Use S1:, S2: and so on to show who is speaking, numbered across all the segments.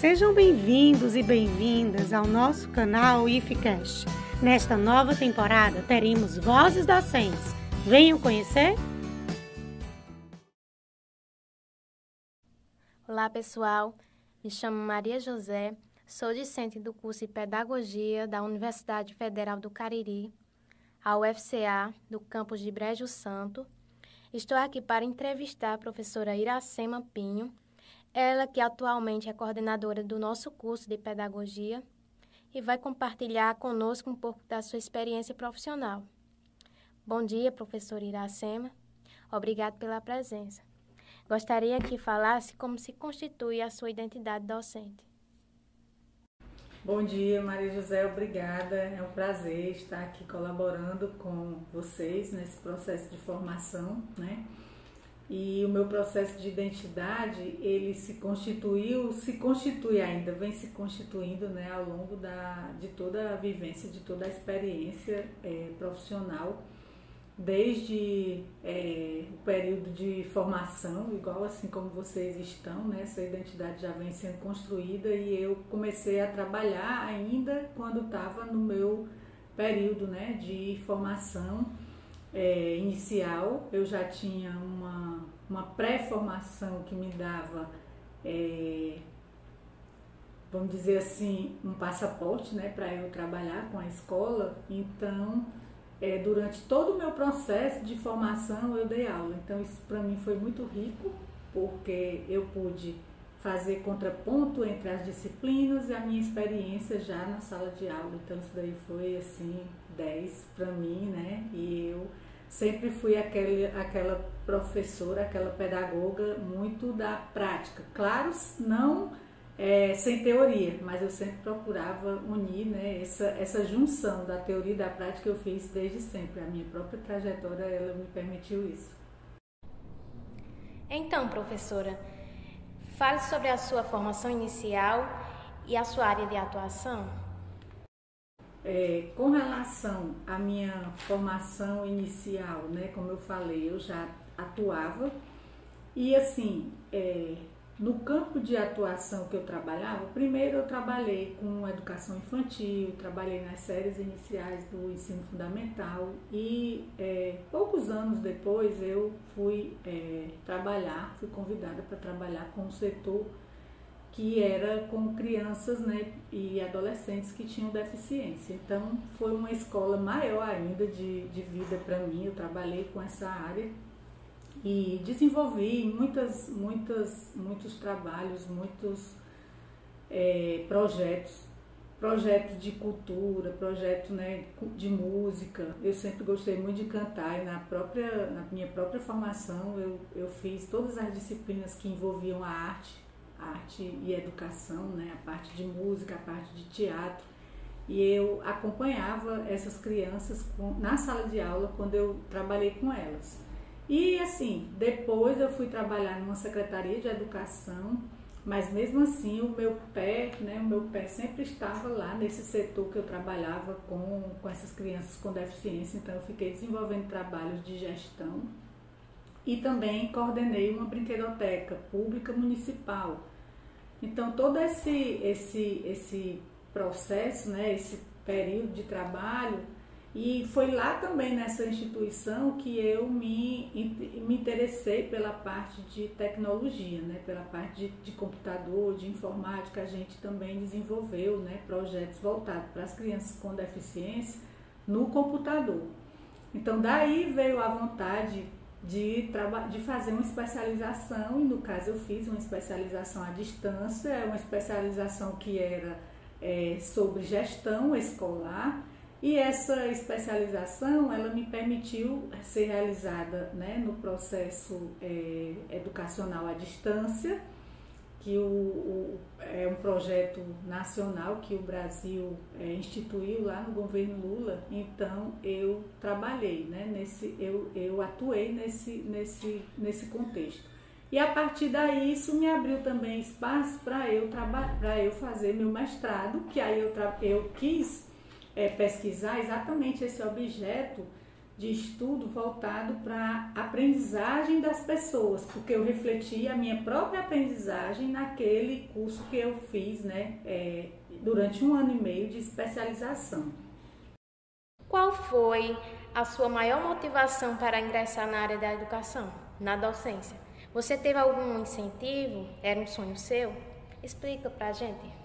S1: Sejam bem-vindos e bem-vindas ao nosso canal IFCast. Nesta nova temporada teremos vozes docentes. Venham conhecer?
S2: Olá, pessoal. Me chamo Maria José, sou discente do curso de Pedagogia da Universidade Federal do Cariri, a UFCA, do campus de Brejo Santo. Estou aqui para entrevistar a professora Iracema Pinho, ela que atualmente é coordenadora do nosso curso de Pedagogia e vai compartilhar conosco um pouco da sua experiência profissional. Bom dia, professora Iracema. Obrigado pela presença. Gostaria que falasse como se constitui a sua identidade docente.
S3: Bom dia, Maria José, obrigada. É um prazer estar aqui colaborando com vocês nesse processo de formação, né? E o meu processo de identidade, ele se constituiu, se constitui ainda, vem se constituindo, né, ao longo da, de toda a vivência, de toda a experiência é, profissional desde é, o período de formação, igual assim como vocês estão, né? essa identidade já vem sendo construída e eu comecei a trabalhar ainda quando estava no meu período né, de formação é, inicial. Eu já tinha uma, uma pré-formação que me dava, é, vamos dizer assim, um passaporte né, para eu trabalhar com a escola, então é, durante todo o meu processo de formação eu dei aula. Então isso para mim foi muito rico, porque eu pude fazer contraponto entre as disciplinas e a minha experiência já na sala de aula. Então isso daí foi assim 10 para mim, né? E eu sempre fui aquele, aquela professora, aquela pedagoga muito da prática. Claro, não é, sem teoria, mas eu sempre procurava unir né, essa, essa junção da teoria e da prática eu fiz desde sempre. A minha própria trajetória ela me permitiu isso.
S2: Então, professora, fale sobre a sua formação inicial e a sua área de atuação.
S3: É, com relação à minha formação inicial, né, como eu falei, eu já atuava. E assim, é, no campo de atuação que eu trabalhava, primeiro eu trabalhei com educação infantil, trabalhei nas séries iniciais do ensino fundamental e é, poucos anos depois eu fui é, trabalhar, fui convidada para trabalhar com um setor que era com crianças né, e adolescentes que tinham deficiência. Então foi uma escola maior ainda de, de vida para mim, eu trabalhei com essa área e desenvolvi muitas, muitas, muitos trabalhos, muitos é, projetos, projetos de cultura, projetos né, de música. Eu sempre gostei muito de cantar e na, própria, na minha própria formação eu, eu fiz todas as disciplinas que envolviam a arte, arte e educação, né, a parte de música, a parte de teatro. E eu acompanhava essas crianças com, na sala de aula quando eu trabalhei com elas. E assim, depois eu fui trabalhar numa secretaria de educação, mas mesmo assim o meu pé, né, o meu pé sempre estava lá nesse setor que eu trabalhava com, com essas crianças com deficiência, então eu fiquei desenvolvendo trabalhos de gestão e também coordenei uma brinquedoteca pública municipal. Então todo esse esse esse processo, né, esse período de trabalho e foi lá também nessa instituição que eu me, me interessei pela parte de tecnologia, né? pela parte de, de computador, de informática. A gente também desenvolveu né? projetos voltados para as crianças com deficiência no computador. Então, daí veio a vontade de, de fazer uma especialização, e no caso eu fiz uma especialização à distância, uma especialização que era é, sobre gestão escolar e essa especialização, ela me permitiu ser realizada né, no processo é, educacional à distância, que o, o, é um projeto nacional que o Brasil é, instituiu lá no governo Lula. Então eu trabalhei, né, nesse, eu, eu atuei nesse, nesse, nesse contexto. E a partir daí isso me abriu também espaço para eu, para eu fazer meu mestrado, que aí eu, eu quis é, pesquisar exatamente esse objeto de estudo voltado para a aprendizagem das pessoas, porque eu refleti a minha própria aprendizagem naquele curso que eu fiz né, é, durante um ano e meio de especialização.
S2: Qual foi a sua maior motivação para ingressar na área da educação, na docência? Você teve algum incentivo? Era um sonho seu? Explica para a gente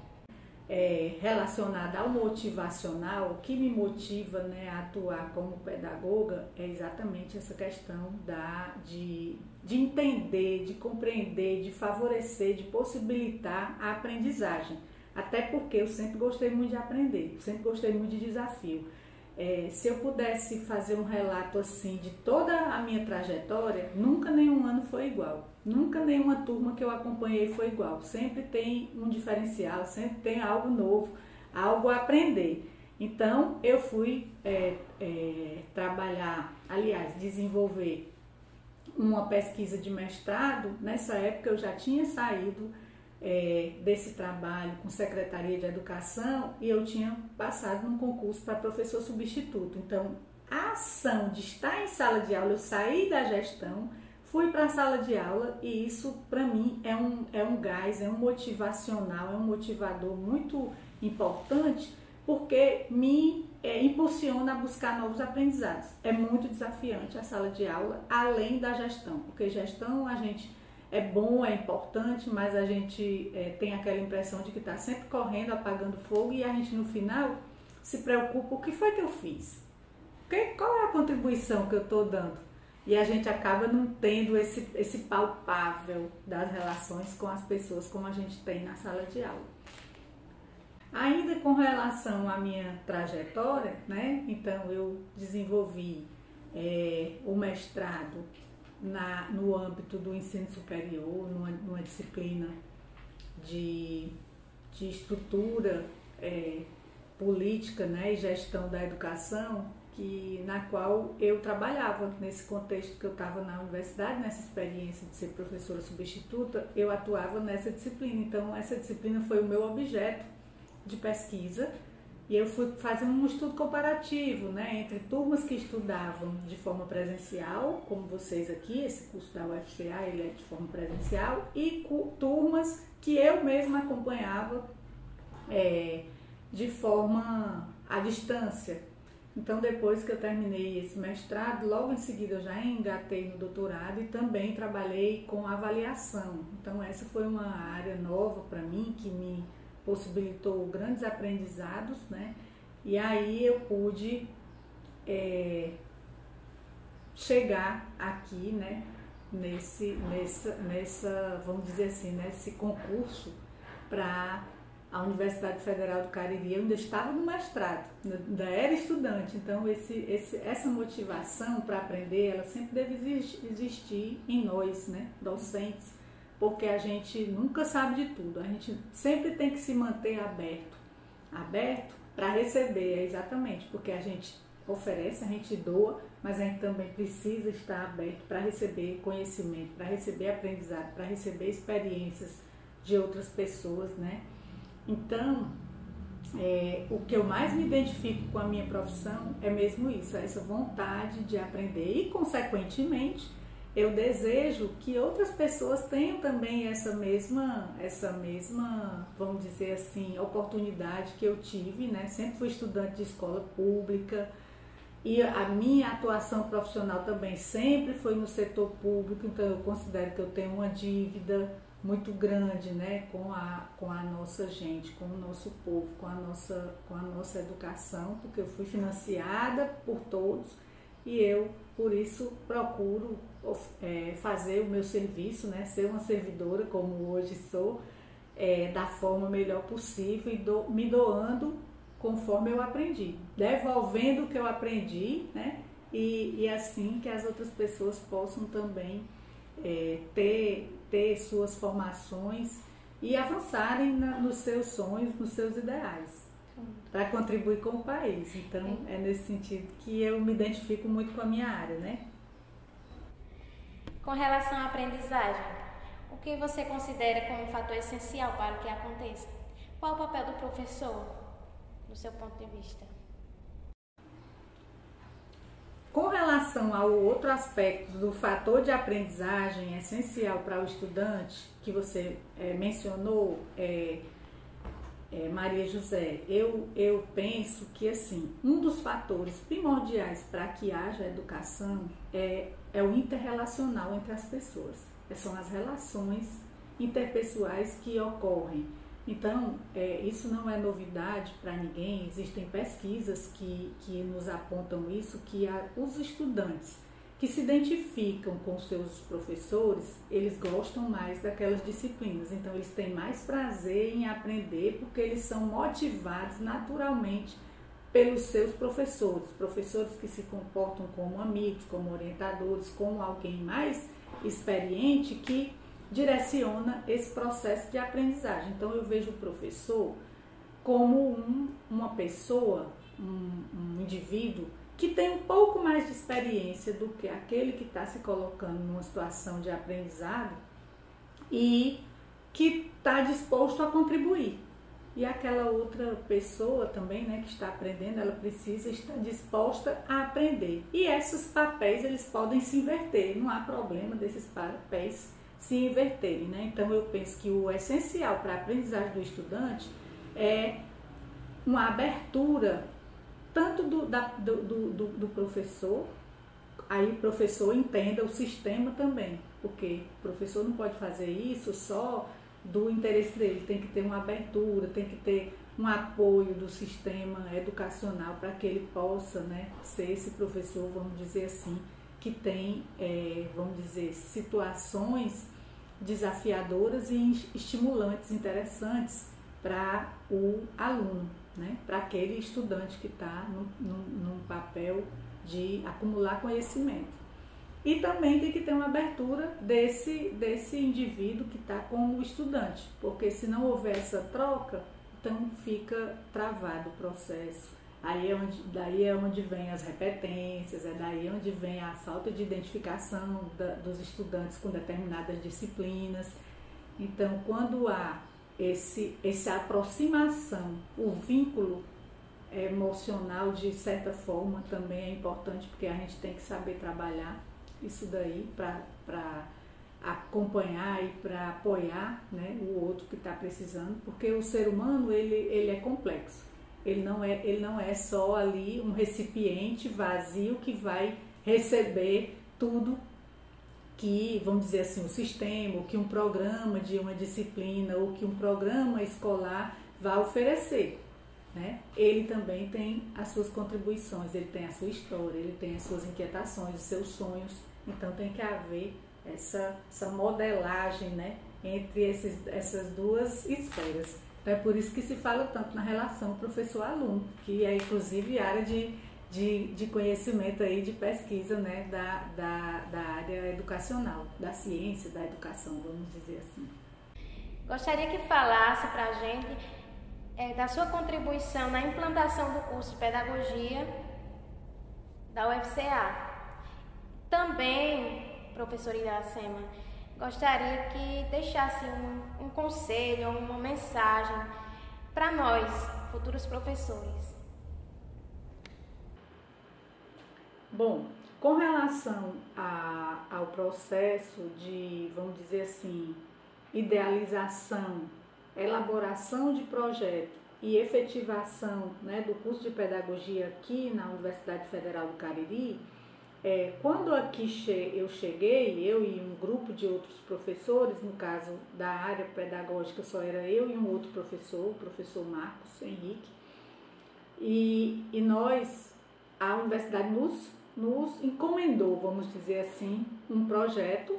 S3: é, relacionada ao motivacional, o que me motiva né, a atuar como pedagoga é exatamente essa questão da, de, de entender, de compreender, de favorecer, de possibilitar a aprendizagem. Até porque eu sempre gostei muito de aprender, sempre gostei muito de desafio. É, se eu pudesse fazer um relato assim de toda a minha trajetória, nunca nenhum ano foi igual. Nunca nenhuma turma que eu acompanhei foi igual. Sempre tem um diferencial, sempre tem algo novo, algo a aprender. Então eu fui é, é, trabalhar, aliás, desenvolver uma pesquisa de mestrado. Nessa época eu já tinha saído é, desse trabalho com Secretaria de Educação e eu tinha passado num concurso para professor substituto. Então, a ação de estar em sala de aula, eu saí da gestão, fui para a sala de aula e isso para mim é um, é um gás, é um motivacional, é um motivador muito importante porque me é, impulsiona a buscar novos aprendizados. É muito desafiante a sala de aula, além da gestão, porque gestão a gente é bom, é importante, mas a gente é, tem aquela impressão de que está sempre correndo, apagando fogo e a gente no final se preocupa: o que foi que eu fiz? Qual é a contribuição que eu estou dando? E a gente acaba não tendo esse, esse palpável das relações com as pessoas como a gente tem na sala de aula. Ainda com relação à minha trajetória, né? Então eu desenvolvi é, o mestrado na, no âmbito do ensino superior, numa, numa disciplina de, de estrutura é, política né, e gestão da educação, que, na qual eu trabalhava nesse contexto que eu estava na universidade, nessa experiência de ser professora substituta, eu atuava nessa disciplina. Então, essa disciplina foi o meu objeto de pesquisa e eu fui fazer um estudo comparativo, né, entre turmas que estudavam de forma presencial, como vocês aqui, esse curso da UFCA, ele é de forma presencial, e turmas que eu mesma acompanhava é, de forma à distância. Então, depois que eu terminei esse mestrado, logo em seguida eu já engatei no doutorado e também trabalhei com avaliação. Então, essa foi uma área nova para mim que me possibilitou grandes aprendizados, né? E aí eu pude é, chegar aqui, né? Nesse, nessa, nessa, vamos dizer assim, nesse concurso para a Universidade Federal do Cariri. Eu ainda estava no mestrado, ainda era estudante, então esse, esse, essa motivação para aprender, ela sempre deve existir em nós, né, docentes, porque a gente nunca sabe de tudo. A gente sempre tem que se manter aberto. Aberto para receber, é exatamente, porque a gente oferece, a gente doa, mas a gente também precisa estar aberto para receber conhecimento, para receber aprendizado, para receber experiências de outras pessoas, né? Então, é, o que eu mais me identifico com a minha profissão é mesmo isso, essa vontade de aprender e, consequentemente, eu desejo que outras pessoas tenham também essa mesma, essa mesma, vamos dizer assim, oportunidade que eu tive, né? Sempre fui estudante de escola pública e a minha atuação profissional também sempre foi no setor público, então eu considero que eu tenho uma dívida muito grande, né, com a, com a nossa gente, com o nosso povo, com a nossa, com a nossa educação, porque eu fui financiada por todos e eu, por isso, procuro é, fazer o meu serviço, né, ser uma servidora como hoje sou, é, da forma melhor possível e do, me doando conforme eu aprendi, devolvendo o que eu aprendi, né, e, e assim que as outras pessoas possam também é, ter, ter suas formações e avançarem na, nos seus sonhos, nos seus ideais para contribuir com o país. Então, é nesse sentido que eu me identifico muito com a minha área, né?
S2: Com relação à aprendizagem, o que você considera como um fator essencial para que aconteça? Qual o papel do professor, do seu ponto de vista?
S3: com relação ao outro aspecto do fator de aprendizagem essencial para o estudante, que você é, mencionou, é, é, Maria José, eu, eu penso que assim um dos fatores primordiais para que haja educação é, é o interrelacional entre as pessoas. São as relações interpessoais que ocorrem então, é, isso não é novidade para ninguém, existem pesquisas que, que nos apontam isso, que os estudantes que se identificam com seus professores, eles gostam mais daquelas disciplinas, então eles têm mais prazer em aprender porque eles são motivados naturalmente pelos seus professores, professores que se comportam como amigos, como orientadores, como alguém mais experiente que direciona esse processo de aprendizagem. Então eu vejo o professor como um, uma pessoa, um, um indivíduo que tem um pouco mais de experiência do que aquele que está se colocando numa situação de aprendizado e que está disposto a contribuir. E aquela outra pessoa também, né, que está aprendendo, ela precisa estar disposta a aprender. E esses papéis, eles podem se inverter, não há problema desses papéis se inverterem. Né? Então, eu penso que o essencial para a aprendizagem do estudante é uma abertura tanto do, da, do, do, do professor, aí o professor entenda o sistema também, porque o professor não pode fazer isso só do interesse dele, tem que ter uma abertura, tem que ter um apoio do sistema educacional para que ele possa né, ser esse professor, vamos dizer assim, que tem, é, vamos dizer, situações desafiadoras e estimulantes, interessantes para o aluno, né? para aquele estudante que está num papel de acumular conhecimento. E também tem que ter uma abertura desse, desse indivíduo que está com o estudante, porque se não houver essa troca, então fica travado o processo Aí é onde, daí é onde vem as repetências, é daí onde vem a falta de identificação da, dos estudantes com determinadas disciplinas. Então, quando há esse, essa aproximação, o vínculo emocional, de certa forma, também é importante, porque a gente tem que saber trabalhar isso daí para acompanhar e para apoiar né, o outro que está precisando, porque o ser humano ele, ele é complexo. Ele não é, ele não é só ali um recipiente vazio que vai receber tudo que, vamos dizer assim, o sistema, ou que um programa de uma disciplina, ou que um programa escolar vai oferecer. Né? Ele também tem as suas contribuições, ele tem a sua história, ele tem as suas inquietações, os seus sonhos. Então tem que haver essa, essa modelagem né, entre esses, essas duas esferas. É por isso que se fala tanto na relação professor-aluno, que é inclusive área de, de, de conhecimento aí, de pesquisa né, da, da, da área educacional, da ciência, da educação, vamos dizer assim.
S2: Gostaria que falasse para a gente é, da sua contribuição na implantação do curso de pedagogia da UFCA. Também, professora Iracema, gostaria que deixasse um, um conselho, uma mensagem para nós, futuros professores.
S3: Bom, com relação a, ao processo de, vamos dizer assim, idealização, elaboração de projeto e efetivação né, do curso de pedagogia aqui na Universidade Federal do Cariri, é, quando aqui che eu cheguei, eu e um grupo de outros professores, no caso da área pedagógica só era eu e um outro professor, o professor Marcos Henrique, e, e nós, a universidade nos, nos encomendou, vamos dizer assim, um projeto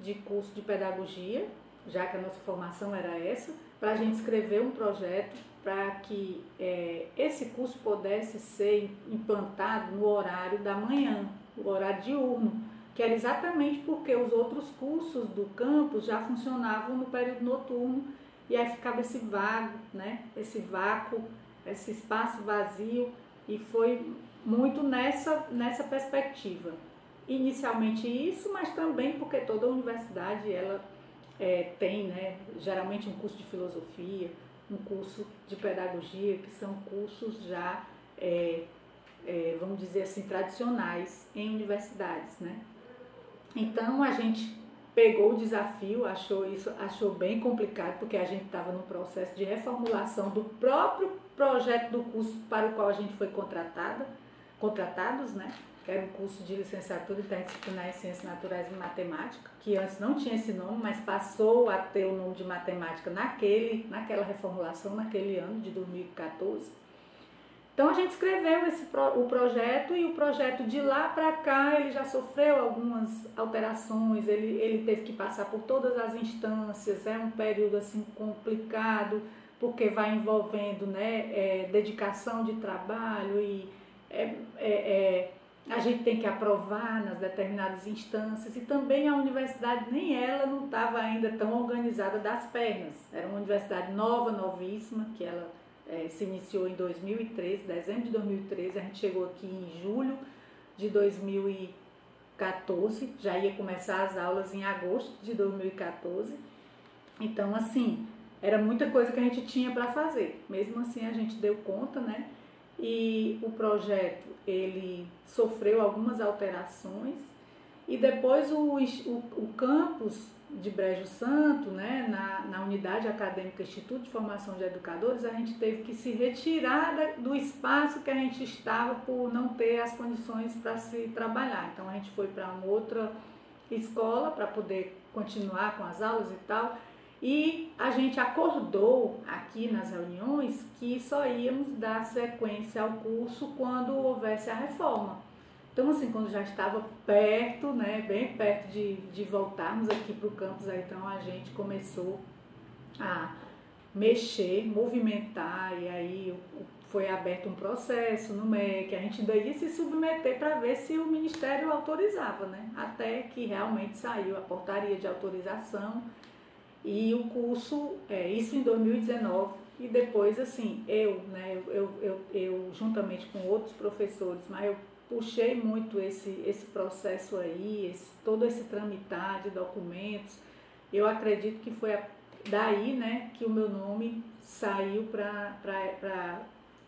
S3: de curso de pedagogia, já que a nossa formação era essa, para a gente escrever um projeto para que é, esse curso pudesse ser implantado no horário da manhã, o horário diurno, que era exatamente porque os outros cursos do campus já funcionavam no período noturno e aí ficava esse vago, né? Esse vácuo, esse espaço vazio e foi muito nessa nessa perspectiva. Inicialmente isso, mas também porque toda universidade ela é, tem, né? Geralmente um curso de filosofia, um curso de pedagogia, que são cursos já é, é, vamos dizer assim, tradicionais em universidades, né? Então a gente pegou o desafio, achou isso, achou bem complicado, porque a gente estava no processo de reformulação do próprio projeto do curso para o qual a gente foi contratada, contratados, né? Que era um curso de licenciatura interdisciplinar em Ciências Naturais e Matemática, que antes não tinha esse nome, mas passou a ter o nome de matemática naquele, naquela reformulação, naquele ano de 2014. Então a gente escreveu esse o projeto e o projeto de lá para cá ele já sofreu algumas alterações, ele, ele teve que passar por todas as instâncias, é um período assim complicado, porque vai envolvendo né, é, dedicação de trabalho e é, é, é, a gente tem que aprovar nas determinadas instâncias e também a universidade, nem ela não estava ainda tão organizada das pernas. Era uma universidade nova, novíssima, que ela é, se iniciou em 2013, dezembro de 2013, a gente chegou aqui em julho de 2014, já ia começar as aulas em agosto de 2014. Então, assim, era muita coisa que a gente tinha para fazer. Mesmo assim, a gente deu conta, né? E o projeto, ele sofreu algumas alterações e depois o, o, o campus de Brejo Santo, né, na, na unidade acadêmica Instituto de Formação de Educadores, a gente teve que se retirar do espaço que a gente estava por não ter as condições para se trabalhar. Então a gente foi para uma outra escola para poder continuar com as aulas e tal. E a gente acordou aqui nas reuniões que só íamos dar sequência ao curso quando houvesse a reforma. Então, assim, quando já estava perto, né, bem perto de, de voltarmos aqui para o campus, aí, então a gente começou a mexer, movimentar, e aí foi aberto um processo no MEC, a gente ia se submeter para ver se o Ministério autorizava, né? Até que realmente saiu a portaria de autorização e o curso, é, isso em 2019, e depois, assim, eu, né, eu, eu, eu juntamente com outros professores, mas eu puxei muito esse, esse processo aí, esse, todo esse tramitar de documentos. Eu acredito que foi daí né, que o meu nome saiu para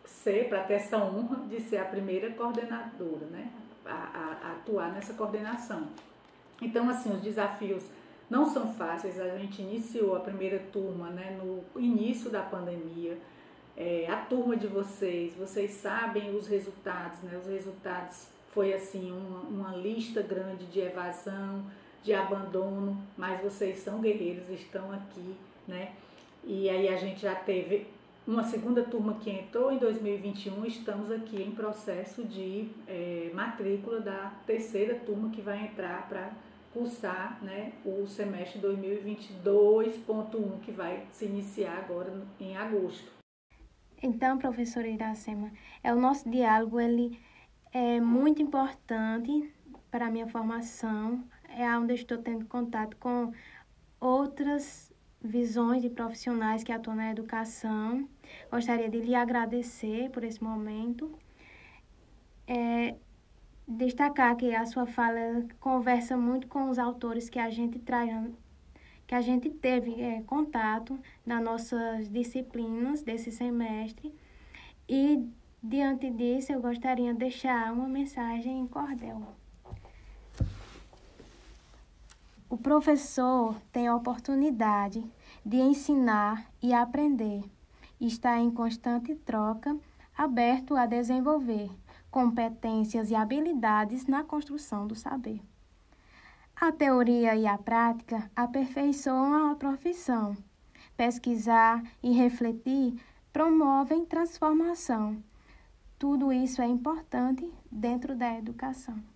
S3: ser, para ter essa honra de ser a primeira coordenadora, né, a, a, a atuar nessa coordenação. Então, assim, os desafios não são fáceis. A gente iniciou a primeira turma né, no início da pandemia é, a turma de vocês, vocês sabem os resultados, né? Os resultados foi assim uma, uma lista grande de evasão, de abandono, mas vocês são guerreiros, estão aqui, né? E aí a gente já teve uma segunda turma que entrou em 2021, estamos aqui em processo de é, matrícula da terceira turma que vai entrar para cursar né, o semestre 2022.1, que vai se iniciar agora em agosto.
S2: Então, professora Iracema, é o nosso diálogo, ele é muito importante para a minha formação, é onde eu estou tendo contato com outras visões de profissionais que atuam na educação. Gostaria de lhe agradecer por esse momento. É, destacar que a sua fala conversa muito com os autores que a gente traz que a gente teve é, contato nas nossas disciplinas desse semestre. E, diante disso, eu gostaria de deixar uma mensagem em cordel. O professor tem a oportunidade de ensinar e aprender, está em constante troca, aberto a desenvolver competências e habilidades na construção do saber. A teoria e a prática aperfeiçoam a profissão. Pesquisar e refletir promovem transformação. Tudo isso é importante dentro da educação.